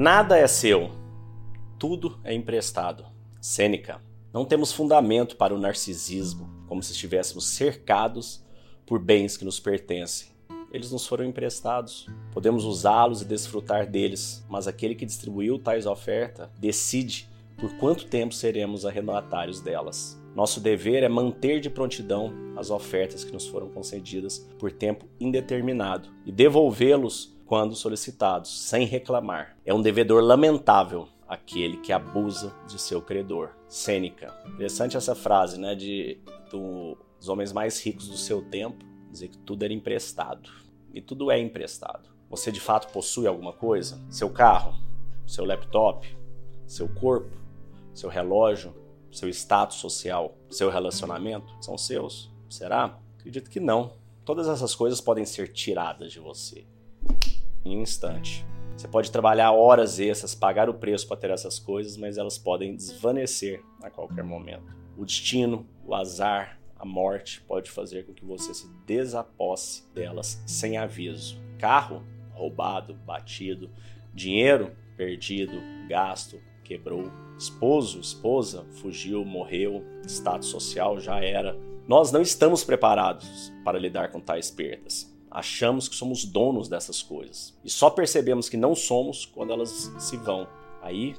Nada é seu, tudo é emprestado. Sêneca. Não temos fundamento para o narcisismo, como se estivéssemos cercados por bens que nos pertencem. Eles nos foram emprestados. Podemos usá-los e desfrutar deles, mas aquele que distribuiu tais ofertas decide por quanto tempo seremos arrendatários delas. Nosso dever é manter de prontidão as ofertas que nos foram concedidas por tempo indeterminado e devolvê-los quando solicitados, sem reclamar. É um devedor lamentável aquele que abusa de seu credor. Sêneca. Interessante essa frase, né, de do, dos homens mais ricos do seu tempo, dizer que tudo era emprestado. E tudo é emprestado. Você de fato possui alguma coisa? Seu carro, seu laptop, seu corpo, seu relógio, seu status social, seu relacionamento são seus? Será? Acredito que não. Todas essas coisas podem ser tiradas de você em um instante. Você pode trabalhar horas extras, pagar o preço para ter essas coisas, mas elas podem desvanecer a qualquer momento. O destino, o azar, a morte pode fazer com que você se desaposse delas sem aviso. Carro roubado, batido, dinheiro perdido, gasto, quebrou, esposo, esposa fugiu, morreu, status social já era. Nós não estamos preparados para lidar com tais perdas achamos que somos donos dessas coisas. E só percebemos que não somos quando elas se vão. Aí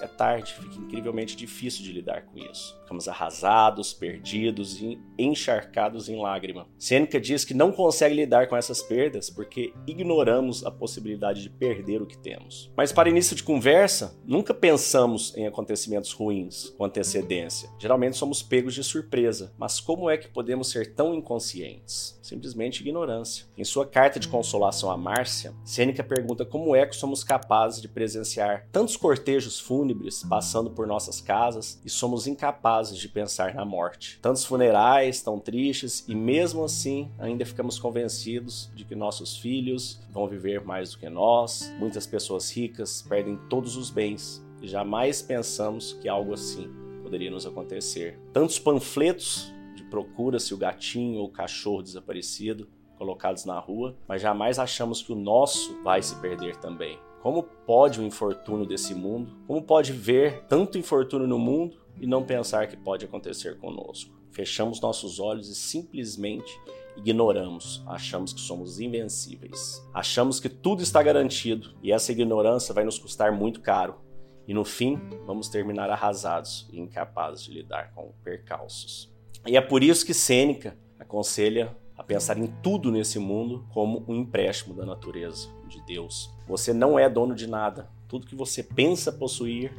é tarde, fica incrivelmente difícil de lidar com isso. Ficamos arrasados, perdidos e encharcados em lágrima. Sêneca diz que não consegue lidar com essas perdas porque ignoramos a possibilidade de perder o que temos. Mas para início de conversa, nunca pensamos em acontecimentos ruins com antecedência. Geralmente somos pegos de surpresa. Mas como é que podemos ser tão inconscientes? Simplesmente ignorância. Em sua carta de consolação a Márcia, Sêneca pergunta como é que somos capazes de presenciar tantos cortejos fúnebres fúnebres passando por nossas casas e somos incapazes de pensar na morte. Tantos funerais tão tristes e mesmo assim ainda ficamos convencidos de que nossos filhos vão viver mais do que nós. Muitas pessoas ricas perdem todos os bens e jamais pensamos que algo assim poderia nos acontecer. Tantos panfletos de procura-se o gatinho ou o cachorro desaparecido colocados na rua, mas jamais achamos que o nosso vai se perder também. Como pode o infortúnio desse mundo? Como pode ver tanto infortúnio no mundo e não pensar que pode acontecer conosco? Fechamos nossos olhos e simplesmente ignoramos, achamos que somos invencíveis. Achamos que tudo está garantido e essa ignorância vai nos custar muito caro. E no fim, vamos terminar arrasados e incapazes de lidar com percalços. E é por isso que Sêneca aconselha a pensar em tudo nesse mundo como um empréstimo da natureza, de Deus. Você não é dono de nada. Tudo que você pensa possuir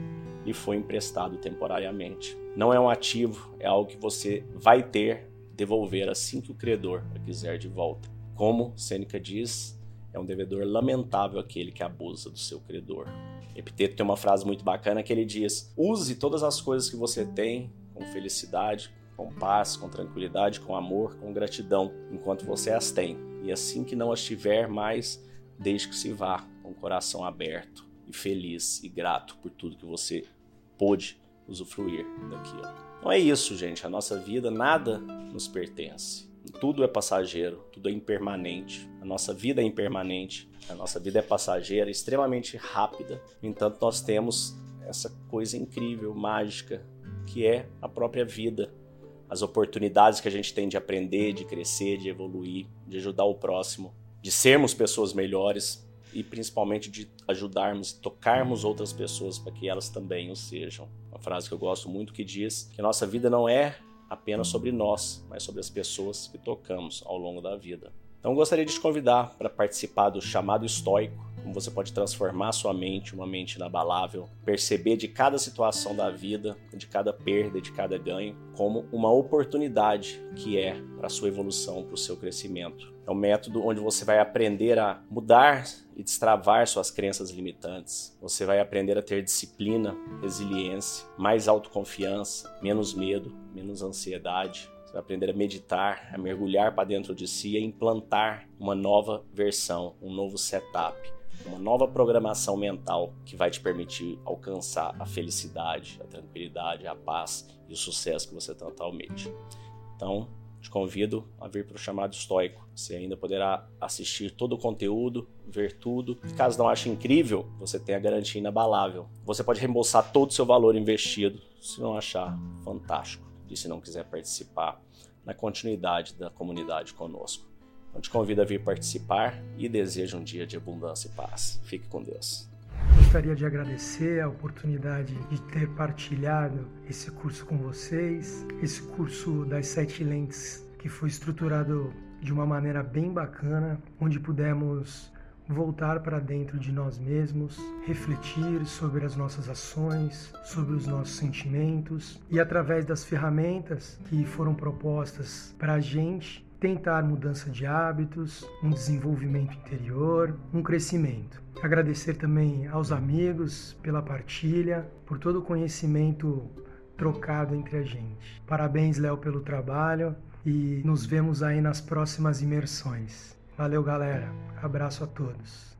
lhe foi emprestado temporariamente. Não é um ativo, é algo que você vai ter devolver assim que o credor a quiser de volta. Como Sêneca diz, é um devedor lamentável aquele que abusa do seu credor. Epiteto tem uma frase muito bacana que ele diz: use todas as coisas que você tem com felicidade, com paz, com tranquilidade, com amor, com gratidão, enquanto você as tem. E assim que não as tiver mais, deixe que se vá com o coração aberto e feliz e grato por tudo que você pôde usufruir daquilo. Então é isso, gente. A nossa vida, nada nos pertence. Tudo é passageiro, tudo é impermanente. A nossa vida é impermanente, a nossa vida é passageira, extremamente rápida. No entanto, nós temos essa coisa incrível, mágica, que é a própria vida, as oportunidades que a gente tem de aprender, de crescer, de evoluir, de ajudar o próximo, de sermos pessoas melhores e principalmente de ajudarmos, tocarmos outras pessoas para que elas também o sejam. Uma frase que eu gosto muito que diz que nossa vida não é apenas sobre nós, mas sobre as pessoas que tocamos ao longo da vida. Então gostaria de te convidar para participar do chamado estoico, como você pode transformar sua mente, uma mente inabalável, perceber de cada situação da vida, de cada perda, de cada ganho, como uma oportunidade que é para sua evolução, para o seu crescimento. É um método onde você vai aprender a mudar e destravar suas crenças limitantes. Você vai aprender a ter disciplina, resiliência, mais autoconfiança, menos medo, menos ansiedade, vai aprender a meditar, a mergulhar para dentro de si e implantar uma nova versão, um novo setup, uma nova programação mental que vai te permitir alcançar a felicidade, a tranquilidade, a paz e o sucesso que você tanto almeja. Então, Te convido a vir para o chamado estoico. Você ainda poderá assistir todo o conteúdo, ver tudo. Caso não ache incrível, você tem a garantia inabalável. Você pode reembolsar todo o seu valor investido se não achar fantástico e se não quiser participar na continuidade da comunidade conosco. Eu te convido a vir participar e desejo um dia de abundância e paz. Fique com Deus. Gostaria de agradecer a oportunidade de ter partilhado esse curso com vocês, esse curso das sete lentes que foi estruturado de uma maneira bem bacana, onde pudemos voltar para dentro de nós mesmos, refletir sobre as nossas ações, sobre os nossos sentimentos e através das ferramentas que foram propostas para a gente tentar mudança de hábitos, um desenvolvimento interior, um crescimento. Agradecer também aos amigos pela partilha, por todo o conhecimento trocado entre a gente. Parabéns, Léo, pelo trabalho e nos vemos aí nas próximas imersões. Valeu, galera. Abraço a todos.